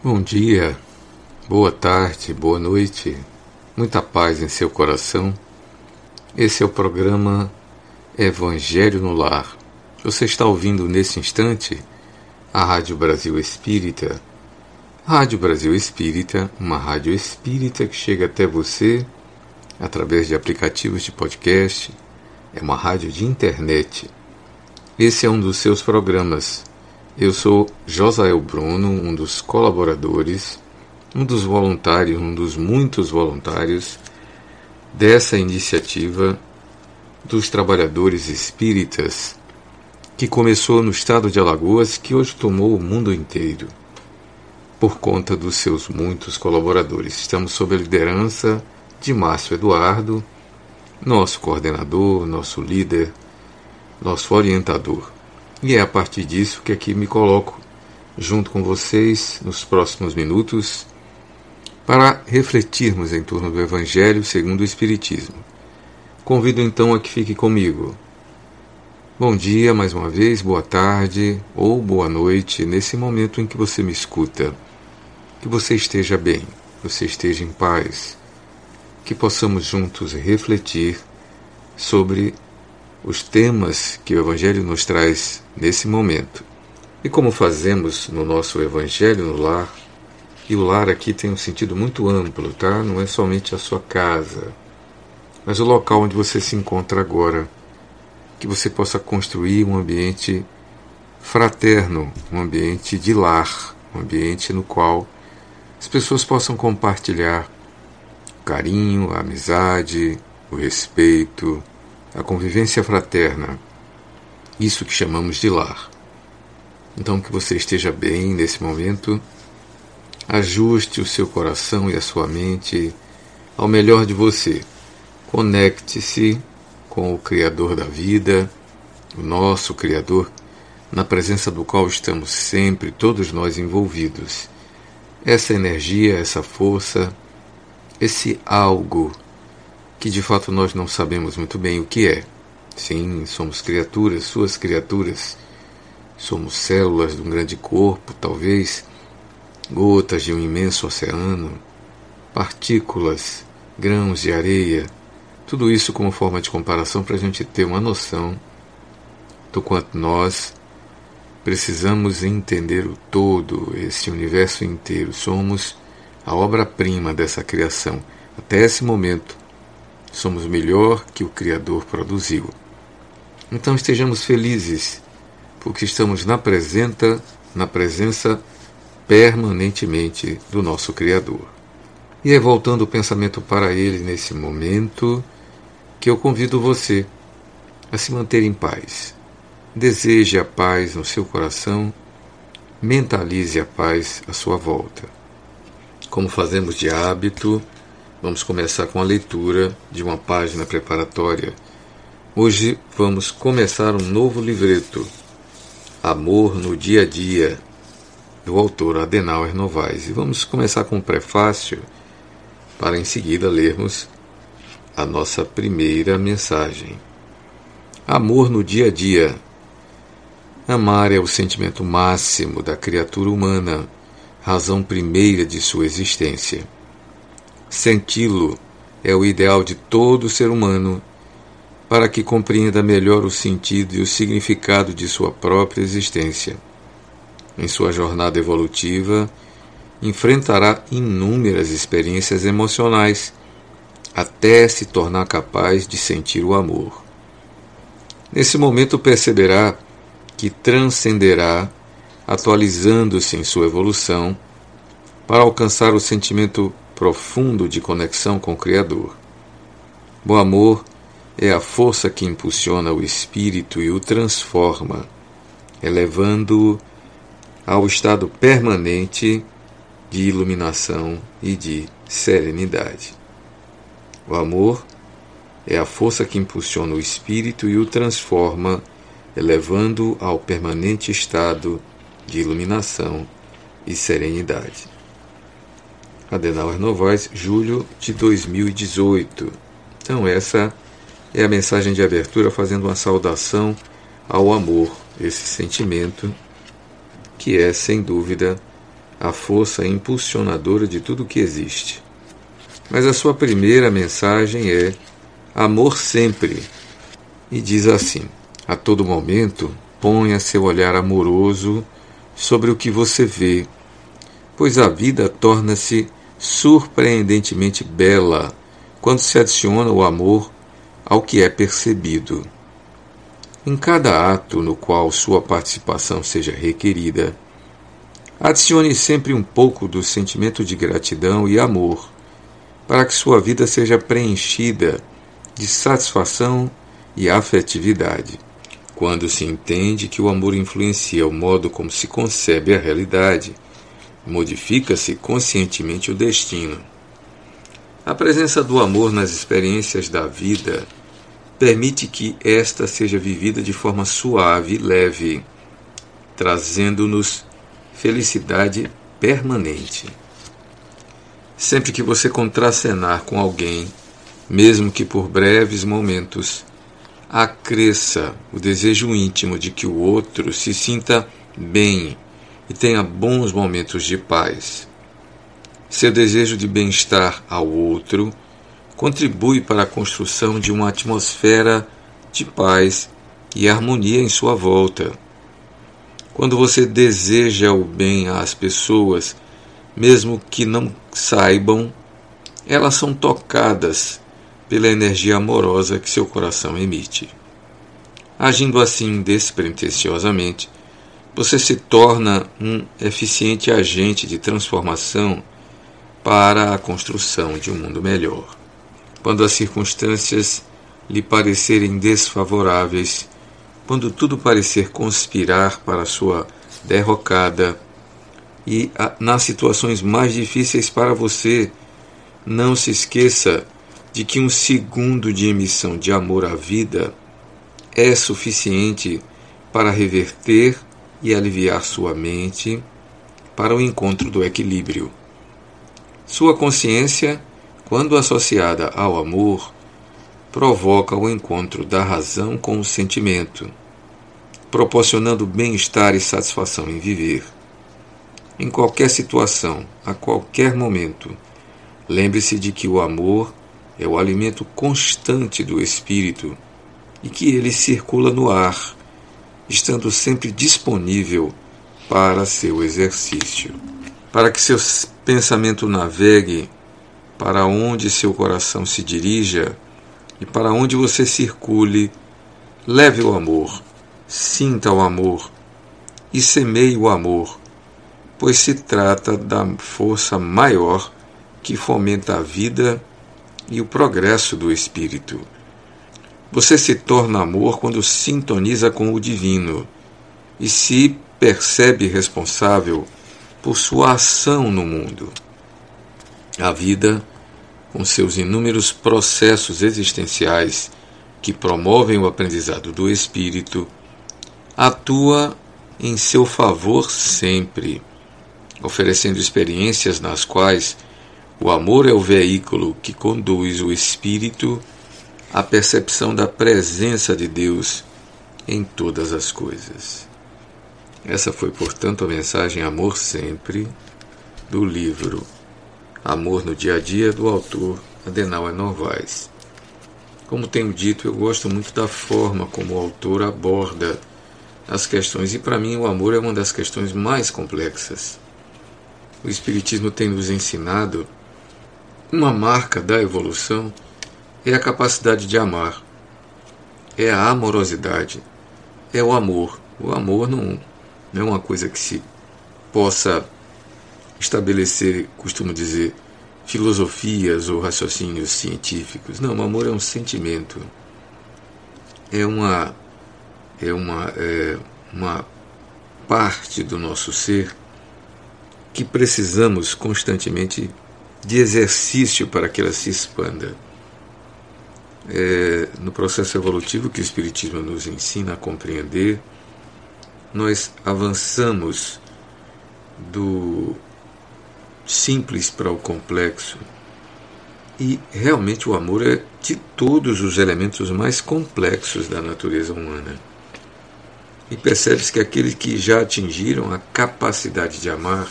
Bom dia, boa tarde, boa noite, muita paz em seu coração. Esse é o programa Evangelho no Lar. Você está ouvindo nesse instante a Rádio Brasil Espírita. Rádio Brasil Espírita, uma rádio espírita que chega até você através de aplicativos de podcast, é uma rádio de internet. Esse é um dos seus programas. Eu sou Josael Bruno, um dos colaboradores, um dos voluntários, um dos muitos voluntários dessa iniciativa dos trabalhadores espíritas que começou no estado de Alagoas, que hoje tomou o mundo inteiro por conta dos seus muitos colaboradores. Estamos sob a liderança de Márcio Eduardo, nosso coordenador, nosso líder, nosso orientador. E é a partir disso que aqui me coloco junto com vocês nos próximos minutos para refletirmos em torno do Evangelho segundo o Espiritismo. Convido então a que fique comigo. Bom dia mais uma vez, boa tarde ou boa noite nesse momento em que você me escuta. Que você esteja bem, que você esteja em paz, que possamos juntos refletir sobre os temas que o Evangelho nos traz nesse momento. E como fazemos no nosso Evangelho no lar, e o lar aqui tem um sentido muito amplo, tá? Não é somente a sua casa, mas o local onde você se encontra agora. Que você possa construir um ambiente fraterno, um ambiente de lar, um ambiente no qual as pessoas possam compartilhar carinho, a amizade, o respeito, a convivência fraterna, isso que chamamos de lar. Então, que você esteja bem nesse momento, ajuste o seu coração e a sua mente ao melhor de você. Conecte-se com o Criador da vida, o nosso Criador, na presença do qual estamos sempre, todos nós envolvidos. Essa energia, essa força, esse algo que de fato nós não sabemos muito bem o que é. Sim, somos criaturas, suas criaturas. Somos células de um grande corpo, talvez gotas de um imenso oceano, partículas, grãos de areia, tudo isso como forma de comparação para a gente ter uma noção do quanto nós precisamos entender o todo, esse universo inteiro. Somos a obra-prima dessa criação. Até esse momento, somos melhor que o Criador produziu. Então estejamos felizes, porque estamos na presença, na presença permanentemente do nosso Criador. E é voltando o pensamento para Ele nesse momento que eu convido você a se manter em paz. Deseje a paz no seu coração, mentalize a paz à sua volta. Como fazemos de hábito, vamos começar com a leitura de uma página preparatória. Hoje vamos começar um novo livreto, Amor no Dia a Dia, do autor Adenauer Novaes. E vamos começar com um prefácio para em seguida lermos a nossa primeira mensagem. Amor no dia a dia. Amar é o sentimento máximo da criatura humana razão primeira de sua existência. Senti-lo é o ideal de todo ser humano para que compreenda melhor o sentido e o significado de sua própria existência. Em sua jornada evolutiva, enfrentará inúmeras experiências emocionais até se tornar capaz de sentir o amor. Nesse momento perceberá que transcenderá atualizando-se em sua evolução para alcançar o sentimento profundo de conexão com o Criador. O amor é a força que impulsiona o espírito e o transforma, elevando-o ao estado permanente de iluminação e de serenidade. O amor é a força que impulsiona o espírito e o transforma, elevando-o ao permanente estado de iluminação e serenidade. Adenauer Novaes, julho de 2018. Então, essa é a mensagem de abertura, fazendo uma saudação ao amor, esse sentimento que é, sem dúvida, a força impulsionadora de tudo que existe. Mas a sua primeira mensagem é amor sempre. E diz assim: a todo momento, ponha seu olhar amoroso sobre o que você vê, pois a vida torna-se surpreendentemente bela quando se adiciona o amor ao que é percebido. Em cada ato no qual sua participação seja requerida, adicione sempre um pouco do sentimento de gratidão e amor, para que sua vida seja preenchida de satisfação e afetividade. Quando se entende que o amor influencia o modo como se concebe a realidade, modifica-se conscientemente o destino. A presença do amor nas experiências da vida permite que esta seja vivida de forma suave e leve, trazendo-nos felicidade permanente. Sempre que você contracenar com alguém, mesmo que por breves momentos, acresça o desejo íntimo de que o outro se sinta bem e tenha bons momentos de paz. Seu desejo de bem-estar ao outro contribui para a construção de uma atmosfera de paz e harmonia em sua volta. Quando você deseja o bem às pessoas, mesmo que não saibam, elas são tocadas pela energia amorosa que seu coração emite. Agindo assim despretensiosamente, você se torna um eficiente agente de transformação para a construção de um mundo melhor. Quando as circunstâncias lhe parecerem desfavoráveis, quando tudo parecer conspirar para sua derrocada, e nas situações mais difíceis para você, não se esqueça de que um segundo de emissão de amor à vida é suficiente para reverter e aliviar sua mente para o encontro do equilíbrio. Sua consciência, quando associada ao amor, provoca o encontro da razão com o sentimento, proporcionando bem-estar e satisfação em viver. Em qualquer situação, a qualquer momento, lembre-se de que o amor é o alimento constante do espírito e que ele circula no ar estando sempre disponível para seu exercício. Para que seu pensamento navegue para onde seu coração se dirija e para onde você circule, leve o amor, sinta o amor e semeie o amor, pois se trata da força maior que fomenta a vida e o progresso do espírito. Você se torna amor quando sintoniza com o divino e se percebe responsável por sua ação no mundo. A vida, com seus inúmeros processos existenciais que promovem o aprendizado do espírito, atua em seu favor sempre, oferecendo experiências nas quais o amor é o veículo que conduz o espírito a percepção da presença de Deus em todas as coisas. Essa foi, portanto, a mensagem Amor Sempre do livro Amor no Dia a Dia do autor Adenauer Novaes. Como tenho dito, eu gosto muito da forma como o autor aborda as questões e para mim o amor é uma das questões mais complexas. O Espiritismo tem nos ensinado uma marca da evolução é a capacidade de amar, é a amorosidade, é o amor. O amor não, não é uma coisa que se possa estabelecer, costumo dizer, filosofias ou raciocínios científicos. Não, o amor é um sentimento, é uma, é uma, é uma parte do nosso ser que precisamos constantemente de exercício para que ela se expanda é, no processo evolutivo que o Espiritismo nos ensina a compreender, nós avançamos do simples para o complexo. E realmente o amor é de todos os elementos mais complexos da natureza humana. E percebe-se que aqueles que já atingiram a capacidade de amar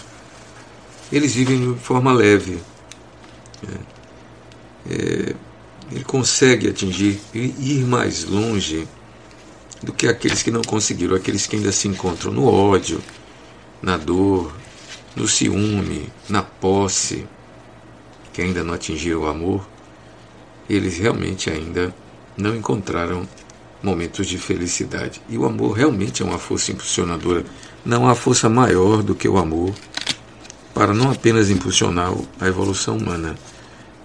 eles vivem de forma leve. É, é, ele consegue atingir e ir mais longe do que aqueles que não conseguiram, aqueles que ainda se encontram no ódio, na dor, no ciúme, na posse, que ainda não atingiram o amor, eles realmente ainda não encontraram momentos de felicidade. E o amor realmente é uma força impulsionadora. Não há força maior do que o amor para não apenas impulsionar a evolução humana,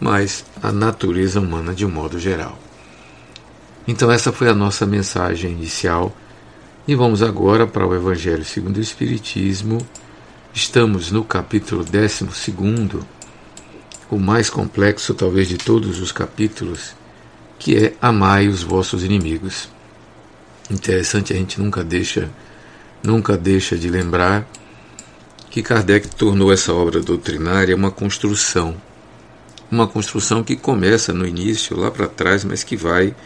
mas a natureza humana de um modo geral. Então, essa foi a nossa mensagem inicial. E vamos agora para o Evangelho segundo o Espiritismo. Estamos no capítulo 12, o mais complexo, talvez, de todos os capítulos, que é Amai os vossos inimigos. Interessante, a gente nunca deixa, nunca deixa de lembrar que Kardec tornou essa obra doutrinária uma construção. Uma construção que começa no início, lá para trás, mas que vai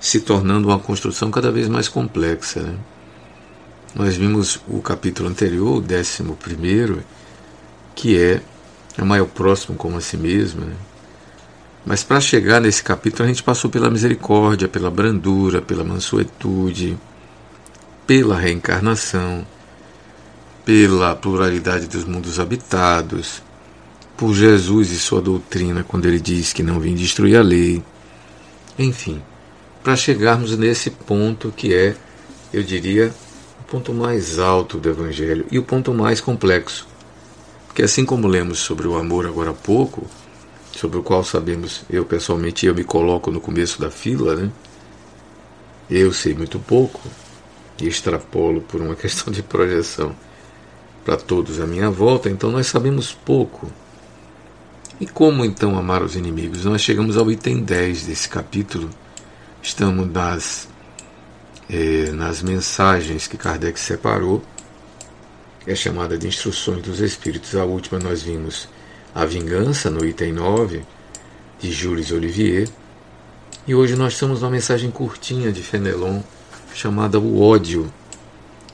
se tornando uma construção cada vez mais complexa. Né? Nós vimos o capítulo anterior, o décimo primeiro, que é amar o próximo como a si mesmo. Né? Mas para chegar nesse capítulo, a gente passou pela misericórdia, pela brandura, pela mansuetude, pela reencarnação, pela pluralidade dos mundos habitados, por Jesus e sua doutrina, quando ele diz que não vim destruir a lei. Enfim, para chegarmos nesse ponto que é, eu diria, o ponto mais alto do Evangelho e o ponto mais complexo. Porque assim como lemos sobre o amor agora há pouco, sobre o qual sabemos, eu pessoalmente, eu me coloco no começo da fila, né? Eu sei muito pouco e extrapolo por uma questão de projeção para todos à minha volta, então nós sabemos pouco. E como então amar os inimigos? Nós chegamos ao item 10 desse capítulo. Estamos nas, eh, nas mensagens que Kardec separou. É chamada de Instruções dos Espíritos. A última nós vimos a Vingança, no item 9, de Jules Olivier. E hoje nós estamos numa mensagem curtinha de Fenelon, chamada O Ódio,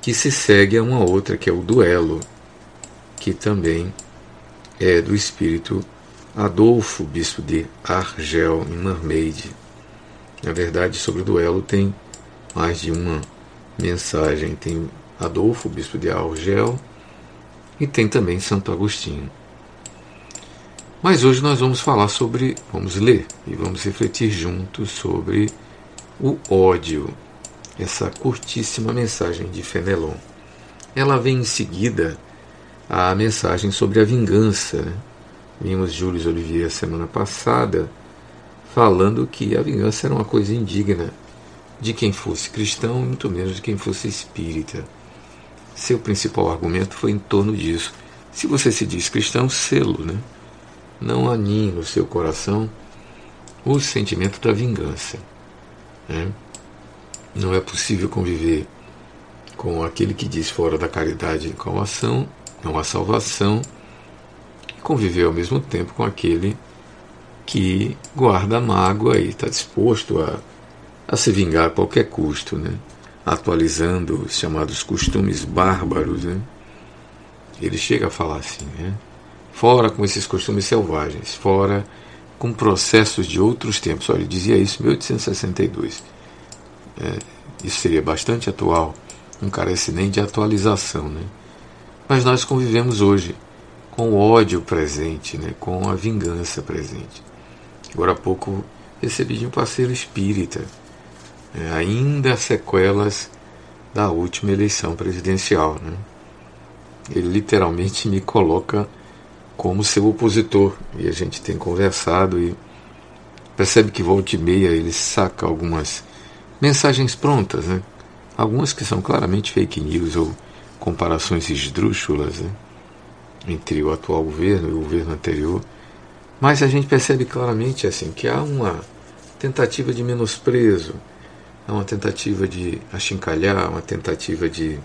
que se segue a uma outra, que é o Duelo, que também é do espírito Adolfo, bispo de Argel, em Mermaid. Na verdade, sobre o duelo tem mais de uma mensagem. Tem Adolfo, bispo de Argel, e tem também Santo Agostinho. Mas hoje nós vamos falar sobre, vamos ler e vamos refletir juntos sobre o ódio, essa curtíssima mensagem de Fenelon. Ela vem em seguida a mensagem sobre a vingança. Né? Vimos Júlio Olivier semana passada falando que a vingança era uma coisa indigna de quem fosse cristão, muito menos de quem fosse espírita. Seu principal argumento foi em torno disso. Se você se diz cristão, selo, né? não aninhe no seu coração o sentimento da vingança. Né? Não é possível conviver com aquele que diz fora da caridade com ação, não há salvação, conviver ao mesmo tempo com aquele que guarda mágoa e está disposto a, a se vingar a qualquer custo, né? atualizando os chamados costumes bárbaros. Né? Ele chega a falar assim, né? Fora com esses costumes selvagens, fora com processos de outros tempos. Olha, ele dizia isso em 1862. É, isso seria bastante atual, não carece nem de atualização. Né? Mas nós convivemos hoje com o ódio presente, né? com a vingança presente. Agora há pouco recebi de um parceiro espírita é, ainda sequelas da última eleição presidencial. Né? Ele literalmente me coloca como seu opositor. E a gente tem conversado e percebe que volta e meia ele saca algumas mensagens prontas, né? Algumas que são claramente fake news ou comparações esdrúxulas né? Entre o atual governo e o governo anterior. Mas a gente percebe claramente assim que há uma tentativa de menosprezo, há uma tentativa de achincalhar, uma tentativa de,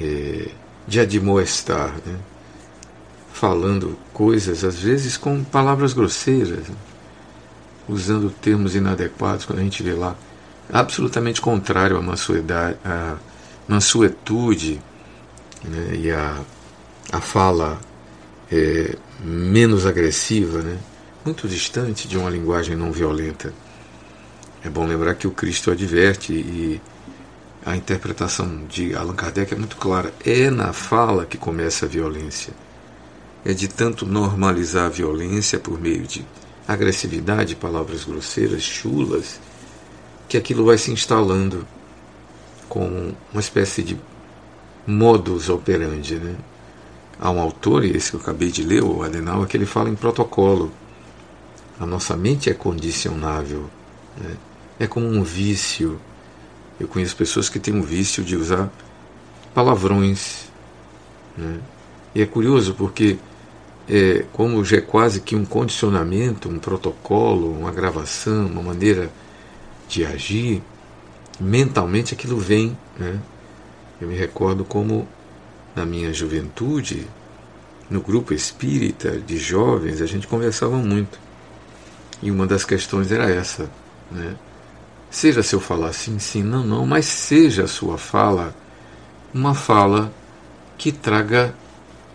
eh, de admoestar. Né? falando coisas, às vezes com palavras grosseiras, usando termos inadequados, quando a gente vê lá, absolutamente contrário à mansuetude né, e à, à fala é, menos agressiva, né? muito distante de uma linguagem não violenta. É bom lembrar que o Cristo adverte e a interpretação de Allan Kardec é muito clara. É na fala que começa a violência. É de tanto normalizar a violência por meio de agressividade, palavras grosseiras, chulas, que aquilo vai se instalando como uma espécie de modus operandi. Né? Há um autor, esse que eu acabei de ler, o Adenauer, que ele fala em protocolo. A nossa mente é condicionável. Né? É como um vício. Eu conheço pessoas que têm um vício de usar palavrões. Né? E é curioso porque, é, como já é quase que um condicionamento, um protocolo, uma gravação, uma maneira de agir, mentalmente aquilo vem. Né? Eu me recordo como na minha juventude, no grupo espírita de jovens, a gente conversava muito. E uma das questões era essa, né? Seja se eu falar sim, sim, não, não, mas seja a sua fala uma fala que traga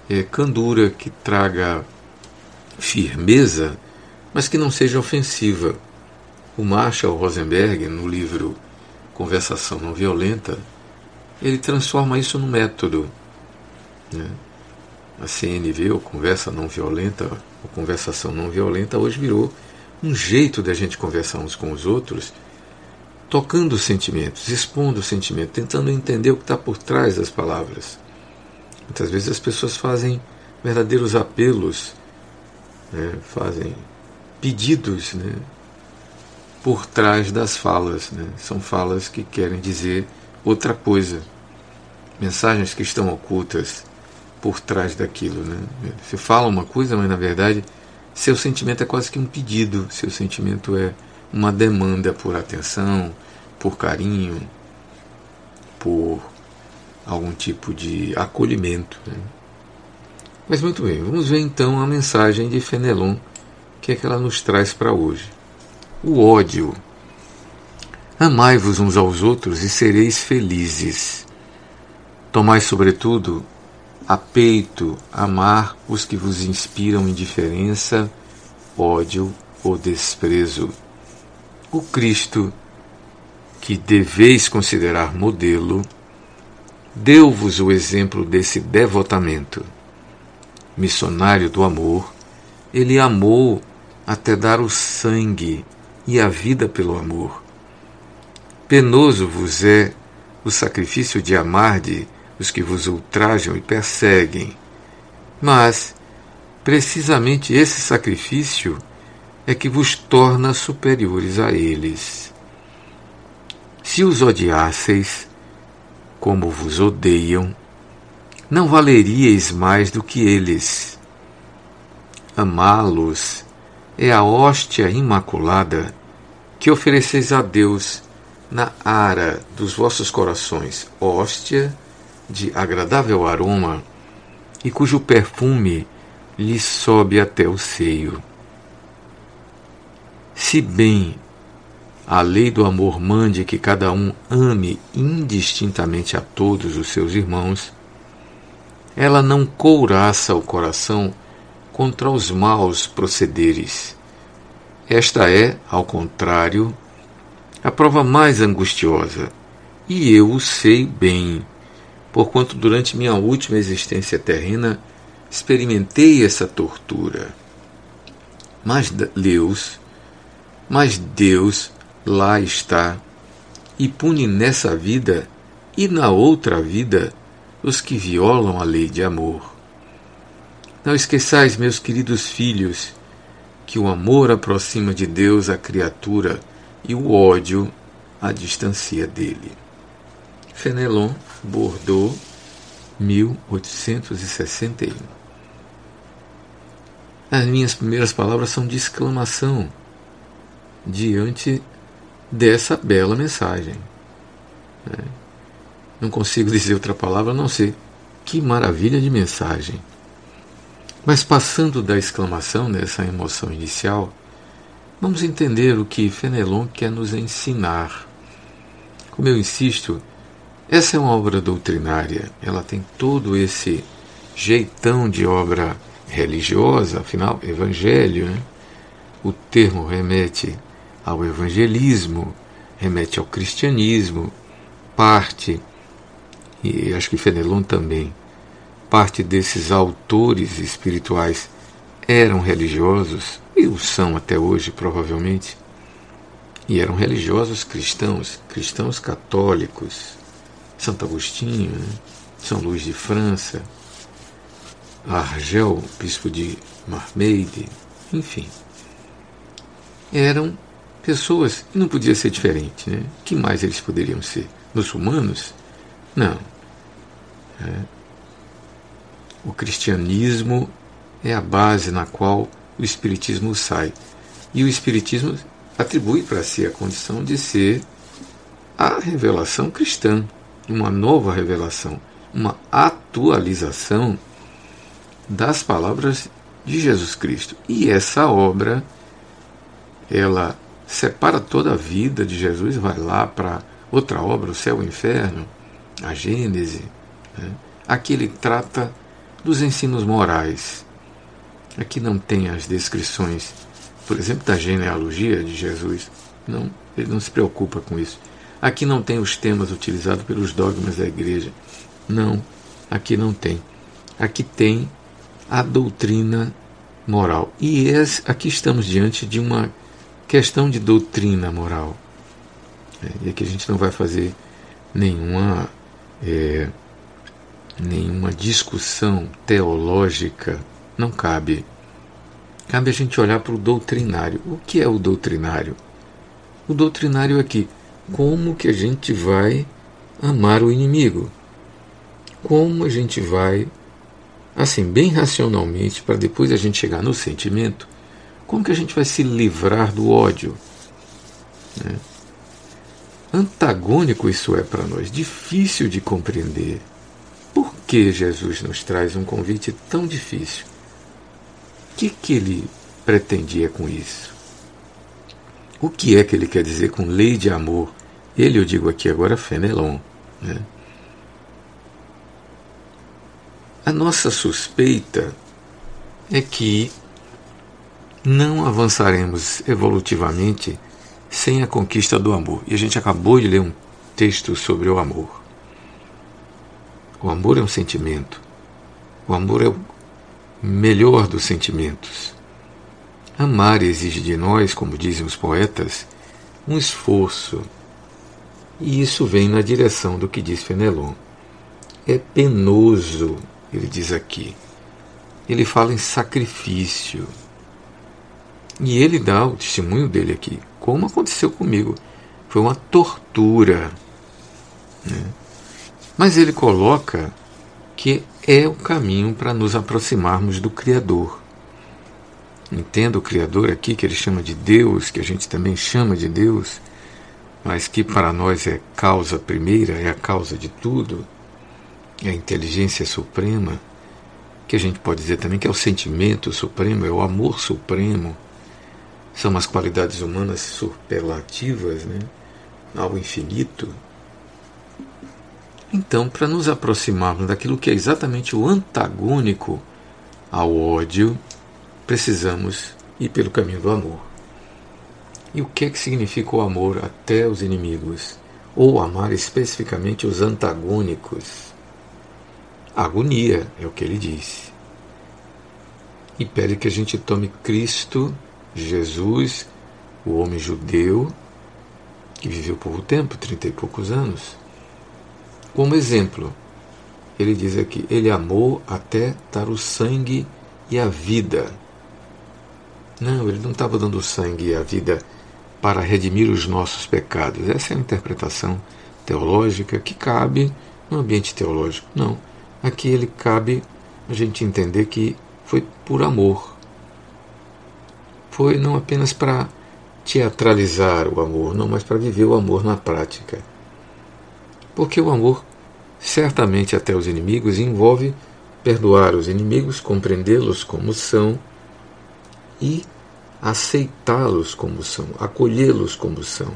é, candura, que traga firmeza, mas que não seja ofensiva. O Marshall Rosenberg, no livro Conversação Não Violenta, ele transforma isso no método. Né? A CNV, ou Conversa Não Violenta, ou Conversação Não Violenta, hoje virou um jeito da gente conversar uns com os outros, tocando os sentimentos, expondo o sentimento, tentando entender o que está por trás das palavras. Muitas vezes as pessoas fazem verdadeiros apelos, né? fazem pedidos, né? por trás das falas. Né? São falas que querem dizer outra coisa. Mensagens que estão ocultas por trás daquilo. Né? Você fala uma coisa, mas na verdade seu sentimento é quase que um pedido, seu sentimento é uma demanda por atenção, por carinho, por algum tipo de acolhimento. Né? Mas muito bem, vamos ver então a mensagem de Fenelon, que é que ela nos traz para hoje o ódio. Amai-vos uns aos outros e sereis felizes. Tomai, sobretudo, a peito amar os que vos inspiram indiferença, ódio ou desprezo. O Cristo, que deveis considerar modelo, deu-vos o exemplo desse devotamento. Missionário do amor, ele amou até dar o sangue e a vida pelo amor. Penoso vos é o sacrifício de amar-de os que vos ultrajam e perseguem. Mas, precisamente esse sacrifício é que vos torna superiores a eles. Se os odiasseis, como vos odeiam, não valeríeis mais do que eles. Amá-los é a hóstia imaculada que ofereceis a Deus na ara dos vossos corações, hóstia de agradável aroma e cujo perfume lhe sobe até o seio. Se bem a lei do amor mande que cada um ame indistintamente a todos os seus irmãos, ela não couraça o coração contra os maus procederes. Esta é, ao contrário, a prova mais angustiosa, e eu o sei bem, porquanto durante minha última existência terrena experimentei essa tortura. Mas Deus, mas Deus lá está e pune nessa vida e na outra vida os que violam a lei de amor. Não esqueçais, meus queridos filhos, que o amor aproxima de Deus a criatura e o ódio a distancia dele. Fenelon, Bordeaux, 1861. As minhas primeiras palavras são de exclamação diante dessa bela mensagem. Né? Não consigo dizer outra palavra a não ser que maravilha de mensagem. Mas passando da exclamação dessa emoção inicial, vamos entender o que Fenelon quer nos ensinar. Como eu insisto, essa é uma obra doutrinária, ela tem todo esse jeitão de obra religiosa, afinal, evangelho. Né? O termo remete ao evangelismo, remete ao cristianismo, parte, e acho que Fenelon também, parte desses autores espirituais eram religiosos, e o são até hoje, provavelmente, e eram religiosos cristãos, cristãos católicos, Santo Agostinho, né? São Luís de França, Argel, bispo de Marmeide, enfim. Eram pessoas, e não podia ser diferente, né? que mais eles poderiam ser? Muçulmanos? Não. É. O cristianismo é a base na qual o espiritismo sai. E o espiritismo atribui para si a condição de ser a revelação cristã, uma nova revelação, uma atualização das palavras de Jesus Cristo. E essa obra, ela separa toda a vida de Jesus, vai lá para outra obra, o céu e o inferno, a Gênese. Né? Aqui ele trata dos ensinos morais. Aqui não tem as descrições, por exemplo, da genealogia de Jesus. Não, ele não se preocupa com isso. Aqui não tem os temas utilizados pelos dogmas da igreja. Não, aqui não tem. Aqui tem a doutrina moral. E aqui estamos diante de uma questão de doutrina moral. É, e aqui a gente não vai fazer nenhuma, é, nenhuma discussão teológica, não cabe. Cabe a gente olhar para o doutrinário. O que é o doutrinário? O doutrinário aqui, como que a gente vai amar o inimigo? Como a gente vai assim, bem racionalmente, para depois a gente chegar no sentimento, como que a gente vai se livrar do ódio? Né? Antagônico isso é para nós, difícil de compreender. Por que Jesus nos traz um convite tão difícil? O que, que ele pretendia com isso? O que é que ele quer dizer com lei de amor? Ele, eu digo aqui agora, Fenelon. Né? A nossa suspeita é que não avançaremos evolutivamente sem a conquista do amor. E a gente acabou de ler um texto sobre o amor. O amor é um sentimento. O amor é o melhor dos sentimentos. Amar exige de nós, como dizem os poetas, um esforço. E isso vem na direção do que diz Fenelon. É penoso ele diz aqui. Ele fala em sacrifício. E ele dá o testemunho dele aqui, como aconteceu comigo. Foi uma tortura. Né? Mas ele coloca que é o caminho para nos aproximarmos do Criador. Entenda o Criador aqui, que ele chama de Deus, que a gente também chama de Deus, mas que para nós é causa primeira, é a causa de tudo é a inteligência suprema, que a gente pode dizer também que é o sentimento supremo, é o amor supremo, são as qualidades humanas superlativas, né, ao infinito. Então, para nos aproximarmos daquilo que é exatamente o antagônico ao ódio, precisamos ir pelo caminho do amor. E o que é que significa o amor até os inimigos? Ou amar especificamente os antagônicos? Agonia, é o que ele diz. E pede que a gente tome Cristo, Jesus, o homem judeu, que viveu pouco tempo, trinta e poucos anos, como exemplo. Ele diz aqui: ele amou até dar o sangue e a vida. Não, ele não estava dando sangue e a vida para redimir os nossos pecados. Essa é a interpretação teológica que cabe no ambiente teológico. Não. Aqui ele cabe a gente entender que foi por amor. Foi não apenas para teatralizar o amor, não, mas para viver o amor na prática. Porque o amor, certamente até os inimigos, envolve perdoar os inimigos, compreendê-los como são e aceitá-los como são, acolhê-los como são.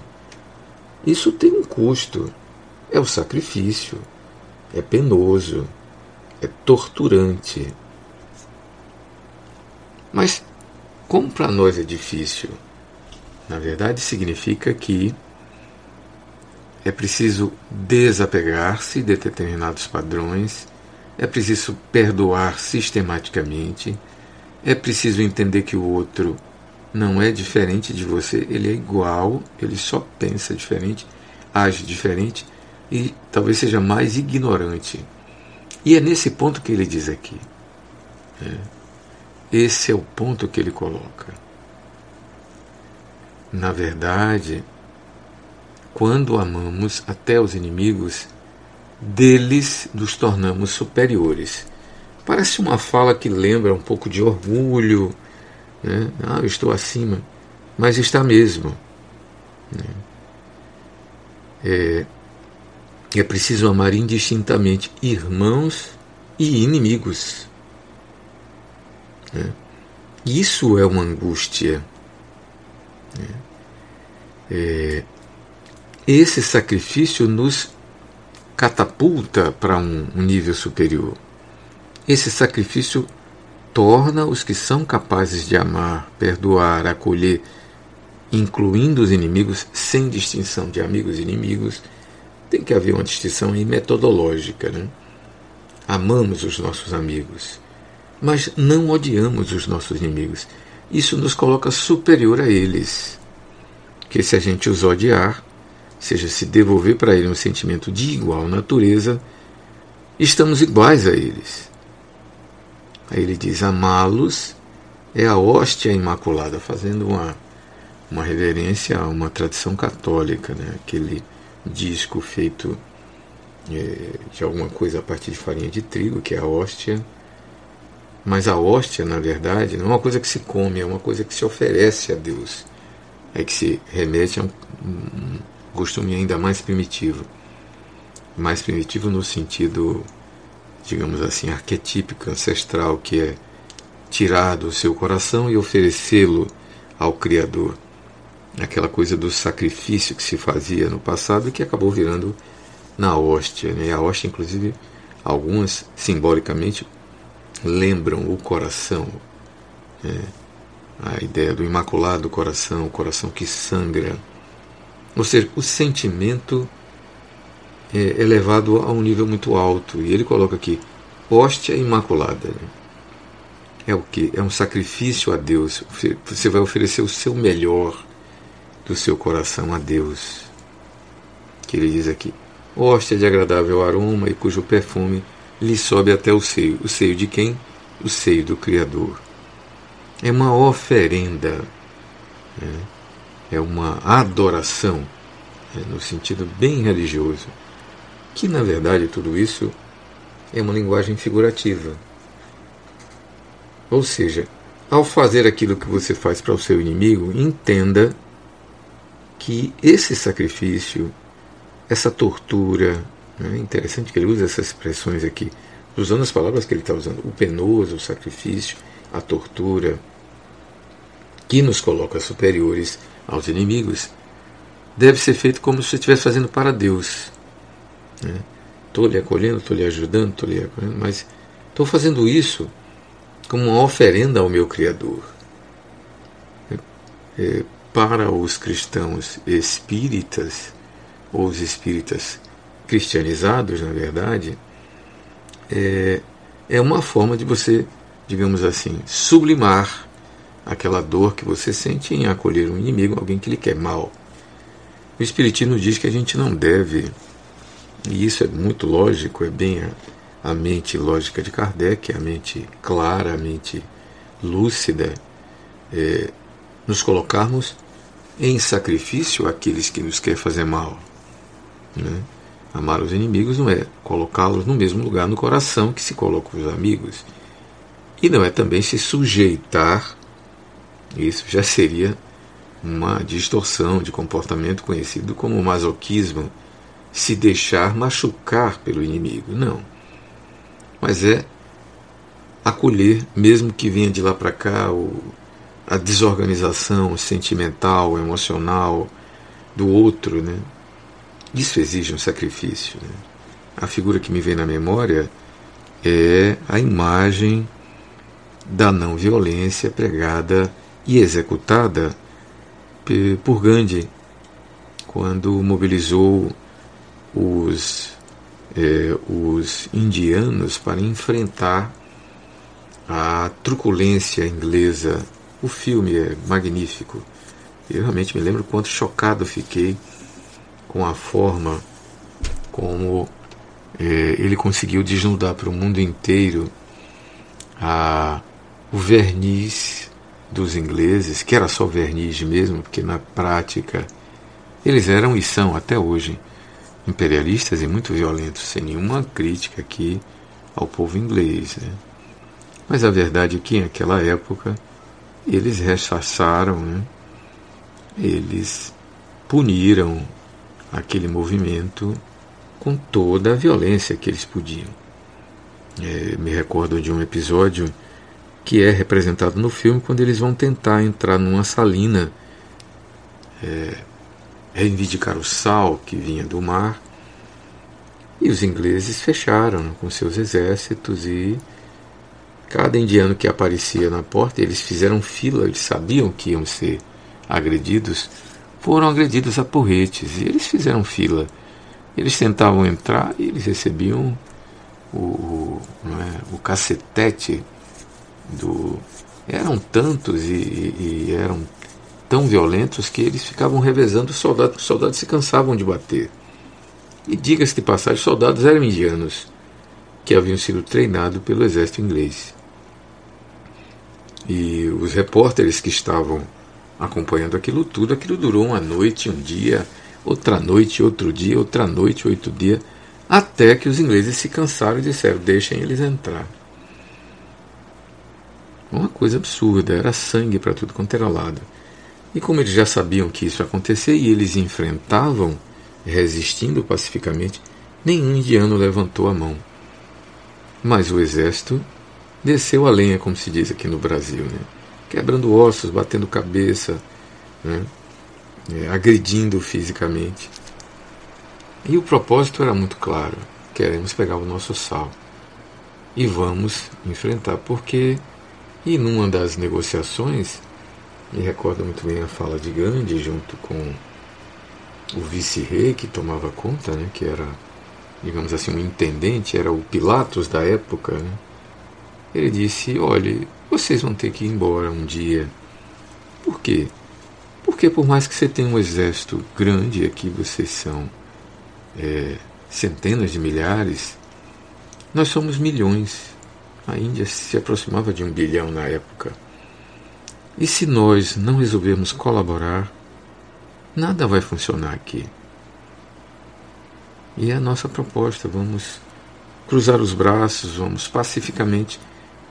Isso tem um custo, é o sacrifício, é penoso, é torturante. Mas, como para nós é difícil, na verdade significa que é preciso desapegar-se de determinados padrões, é preciso perdoar sistematicamente, é preciso entender que o outro não é diferente de você, ele é igual, ele só pensa diferente, age diferente e talvez seja mais ignorante. E é nesse ponto que ele diz aqui. É, esse é o ponto que ele coloca. Na verdade, quando amamos até os inimigos, deles nos tornamos superiores. Parece uma fala que lembra um pouco de orgulho, né? ah, eu estou acima, mas está mesmo. Né? É, é preciso amar indistintamente irmãos e inimigos. Né? Isso é uma angústia. Né? É, esse sacrifício nos catapulta para um, um nível superior. Esse sacrifício torna os que são capazes de amar, perdoar, acolher, incluindo os inimigos, sem distinção de amigos e inimigos, tem que haver uma distinção metodológica. Né? Amamos os nossos amigos, mas não odiamos os nossos inimigos. Isso nos coloca superior a eles. Que se a gente os odiar, seja se devolver para ele um sentimento de igual natureza, estamos iguais a eles. Aí ele diz: amá-los é a hóstia imaculada, fazendo uma, uma reverência a uma tradição católica, né? aquele disco feito é, de alguma coisa a partir de farinha de trigo, que é a hóstia. Mas a hóstia, na verdade, não é uma coisa que se come, é uma coisa que se oferece a Deus. É que se remete a um, um costume ainda mais primitivo. Mais primitivo no sentido, digamos assim, arquetípico, ancestral, que é tirar do seu coração e oferecê-lo ao Criador. Aquela coisa do sacrifício que se fazia no passado e que acabou virando na hóstia. Né? A hóstia, inclusive, algumas simbolicamente lembram o coração. Né? A ideia do imaculado coração, o coração que sangra ou seja, o sentimento é, é levado a um nível muito alto. E ele coloca aqui, hóstia imaculada. É o que? É um sacrifício a Deus. Você vai oferecer o seu melhor do seu coração a Deus. Que ele diz aqui: hóstia de agradável aroma e cujo perfume lhe sobe até o seio. O seio de quem? O seio do Criador. É uma oferenda. Né? é uma adoração, né, no sentido bem religioso, que na verdade tudo isso é uma linguagem figurativa. Ou seja, ao fazer aquilo que você faz para o seu inimigo, entenda que esse sacrifício, essa tortura, né, é interessante que ele use essas expressões aqui, usando as palavras que ele está usando, o penoso, o sacrifício, a tortura, que nos coloca superiores aos inimigos, deve ser feito como se estivesse fazendo para Deus. Estou né? lhe acolhendo, estou lhe ajudando, estou lhe acolhendo, mas estou fazendo isso como uma oferenda ao meu Criador. É, para os cristãos espíritas, ou os espíritas cristianizados, na verdade, é, é uma forma de você, digamos assim, sublimar aquela dor que você sente em acolher um inimigo, alguém que lhe quer mal. O Espiritismo diz que a gente não deve, e isso é muito lógico, é bem a, a mente lógica de Kardec, a mente clara, a mente lúcida, é, nos colocarmos em sacrifício àqueles que nos querem fazer mal. Né? Amar os inimigos não é colocá-los no mesmo lugar no coração que se colocam os amigos. E não é também se sujeitar isso já seria uma distorção de comportamento conhecido como masoquismo, se deixar machucar pelo inimigo. Não. Mas é acolher, mesmo que venha de lá para cá, o, a desorganização sentimental, emocional do outro. Né? Isso exige um sacrifício. Né? A figura que me vem na memória é a imagem da não violência pregada e executada por Gandhi quando mobilizou os, eh, os indianos para enfrentar a truculência inglesa. O filme é magnífico. Eu realmente me lembro quanto chocado fiquei com a forma como é, ele conseguiu desnudar para o mundo inteiro a, o verniz dos ingleses, que era só verniz mesmo, porque na prática eles eram e são até hoje imperialistas e muito violentos, sem nenhuma crítica aqui ao povo inglês. Né? Mas a verdade é que naquela época eles rechaçaram, né? eles puniram aquele movimento com toda a violência que eles podiam. É, me recordo de um episódio que é representado no filme quando eles vão tentar entrar numa salina, é, reivindicar o sal que vinha do mar, e os ingleses fecharam com seus exércitos e cada indiano que aparecia na porta, eles fizeram fila, eles sabiam que iam ser agredidos, foram agredidos a porretes e eles fizeram fila. Eles tentavam entrar e eles recebiam o, o, é, o cacetete do. Eram tantos e, e, eram tão violentos que eles ficavam revezando os soldados, os soldados se cansavam de bater. E diga-se de passagem, os soldados eram indianos que haviam sido treinados pelo exército inglês. E os repórteres que estavam acompanhando aquilo tudo, aquilo durou uma noite, um dia, outra noite, outro dia, outra noite, oito dias, até que os ingleses se cansaram e disseram: deixem eles entrar. Uma coisa absurda, era sangue para tudo quanto era lado. E como eles já sabiam que isso ia acontecer e eles enfrentavam, resistindo pacificamente, nenhum indiano levantou a mão. Mas o exército desceu a lenha, como se diz aqui no Brasil, né? quebrando ossos, batendo cabeça, né? é, agredindo fisicamente. E o propósito era muito claro: queremos pegar o nosso sal e vamos enfrentar, porque, e numa das negociações, me recordo muito bem a fala de Gandhi junto com o vice-rei que tomava conta, né, que era, digamos assim, um intendente, era o Pilatos da época. Né, ele disse: olhe, vocês vão ter que ir embora um dia. Por quê? Porque por mais que você tenha um exército grande, aqui vocês são é, centenas de milhares, nós somos milhões. A Índia se aproximava de um bilhão na época. E se nós não resolvermos colaborar, nada vai funcionar aqui. E é a nossa proposta, vamos cruzar os braços, vamos pacificamente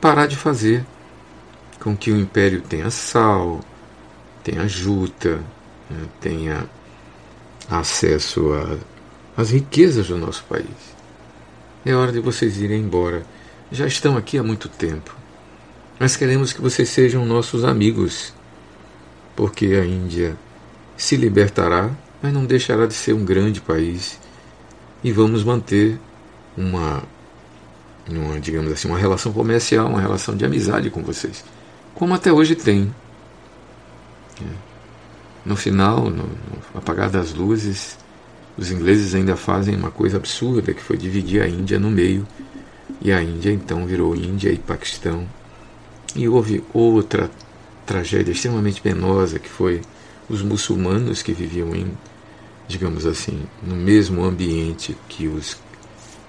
parar de fazer com que o império tenha sal, tenha juta, né, tenha acesso às riquezas do nosso país. É hora de vocês irem embora. Já estão aqui há muito tempo. Mas queremos que vocês sejam nossos amigos, porque a Índia se libertará, mas não deixará de ser um grande país e vamos manter uma, uma digamos assim, uma relação comercial, uma relação de amizade com vocês, como até hoje tem. No final, no, no apagar das luzes, os ingleses ainda fazem uma coisa absurda, que foi dividir a Índia no meio, e a Índia então virou Índia e Paquistão. E houve outra tragédia extremamente penosa, que foi os muçulmanos que viviam em, digamos assim, no mesmo ambiente que os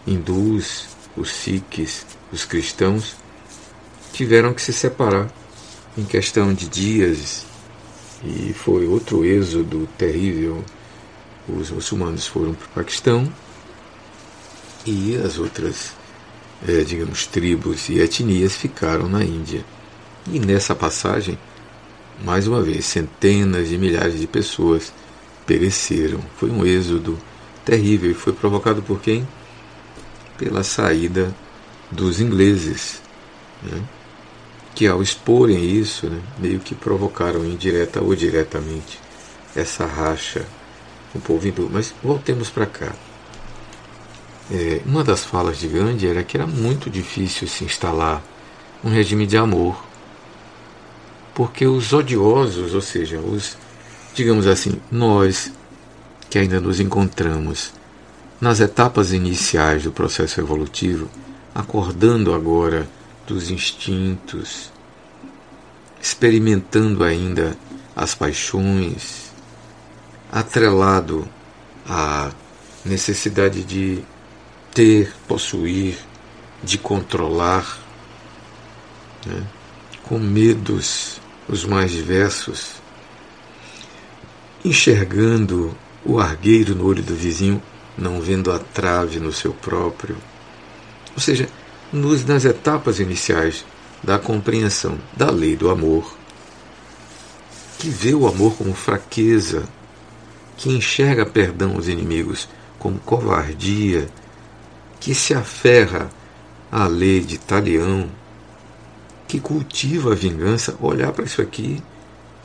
hindus, os sikhs, os cristãos, tiveram que se separar em questão de dias e foi outro êxodo terrível. Os muçulmanos foram para o Paquistão e as outras, é, digamos, tribos e etnias ficaram na Índia. E nessa passagem, mais uma vez, centenas de milhares de pessoas pereceram. Foi um êxodo terrível e foi provocado por quem? Pela saída dos ingleses. Né? que ao exporem isso, né, meio que provocaram indireta ou diretamente essa racha com o povo hindu. Mas voltemos para cá. É, uma das falas de Gandhi era que era muito difícil se instalar um regime de amor. Porque os odiosos, ou seja, os, digamos assim, nós que ainda nos encontramos nas etapas iniciais do processo evolutivo, acordando agora dos instintos, experimentando ainda as paixões, atrelado à necessidade de ter, possuir, de controlar, né? com medos os mais diversos, enxergando o argueiro no olho do vizinho, não vendo a trave no seu próprio. Ou seja, nos, nas etapas iniciais da compreensão da lei do amor, que vê o amor como fraqueza, que enxerga perdão aos inimigos como covardia, que se aferra à lei de Talião, que cultiva a vingança, olhar para isso aqui,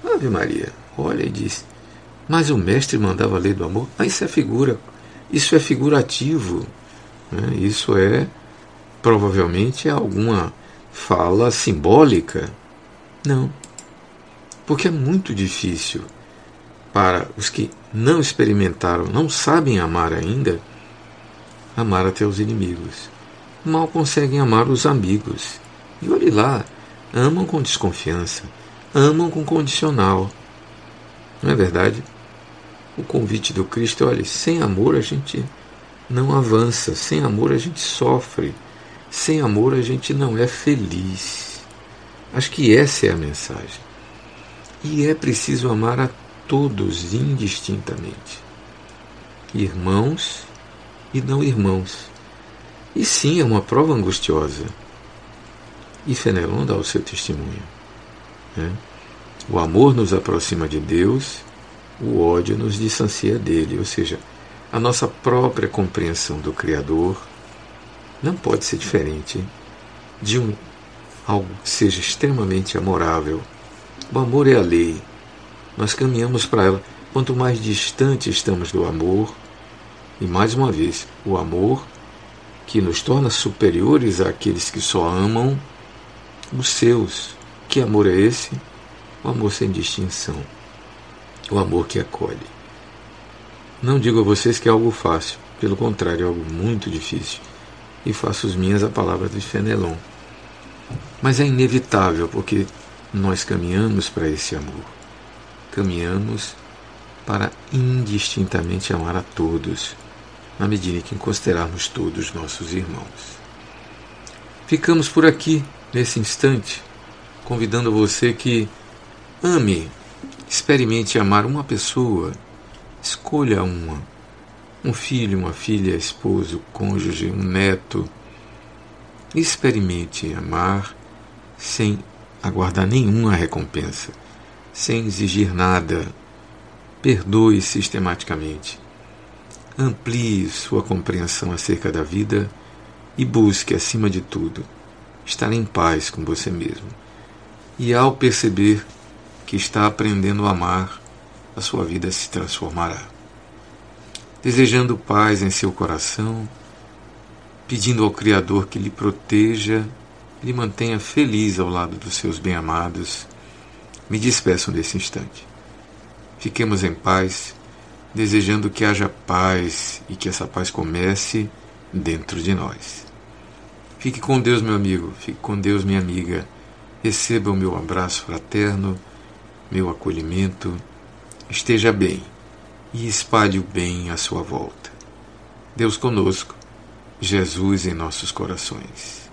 Ave Maria, olha e diz, mas o mestre mandava a lei do amor? Ah, isso é figura, isso é figurativo, né? isso é provavelmente alguma fala simbólica. Não, porque é muito difícil para os que não experimentaram, não sabem amar ainda, amar até os inimigos. Mal conseguem amar os amigos. E olhe lá, amam com desconfiança, amam com condicional. Não é verdade? O convite do Cristo é: olha, sem amor a gente não avança, sem amor a gente sofre, sem amor a gente não é feliz. Acho que essa é a mensagem. E é preciso amar a todos indistintamente, irmãos e não irmãos. E sim, é uma prova angustiosa. E Fenelon dá o seu testemunho. Né? O amor nos aproxima de Deus, o ódio nos distancia dele, ou seja, a nossa própria compreensão do Criador não pode ser diferente de um algo que seja extremamente amorável o amor é a lei. Nós caminhamos para ela. Quanto mais distante estamos do amor, e mais uma vez, o amor que nos torna superiores àqueles que só amam os seus. Que amor é esse? O amor sem distinção. O amor que acolhe. Não digo a vocês que é algo fácil, pelo contrário, é algo muito difícil. E faço as minhas a palavra de Fenelon. Mas é inevitável, porque nós caminhamos para esse amor. Caminhamos para indistintamente amar a todos, na medida em que considerarmos todos nossos irmãos. Ficamos por aqui nesse instante, convidando você que ame, experimente amar uma pessoa, escolha uma, um filho, uma filha, esposo, cônjuge, um neto. Experimente amar sem aguardar nenhuma recompensa, sem exigir nada. Perdoe sistematicamente. Amplie sua compreensão acerca da vida e busque, acima de tudo, estar em paz com você mesmo. E ao perceber que está aprendendo a amar, a sua vida se transformará. Desejando paz em seu coração, pedindo ao Criador que lhe proteja lhe mantenha feliz ao lado dos seus bem-amados, me despeço nesse instante. Fiquemos em paz, desejando que haja paz e que essa paz comece dentro de nós. Fique com Deus, meu amigo, fique com Deus, minha amiga. Receba o meu abraço fraterno, meu acolhimento. Esteja bem e espalhe o bem à sua volta. Deus conosco, Jesus em nossos corações.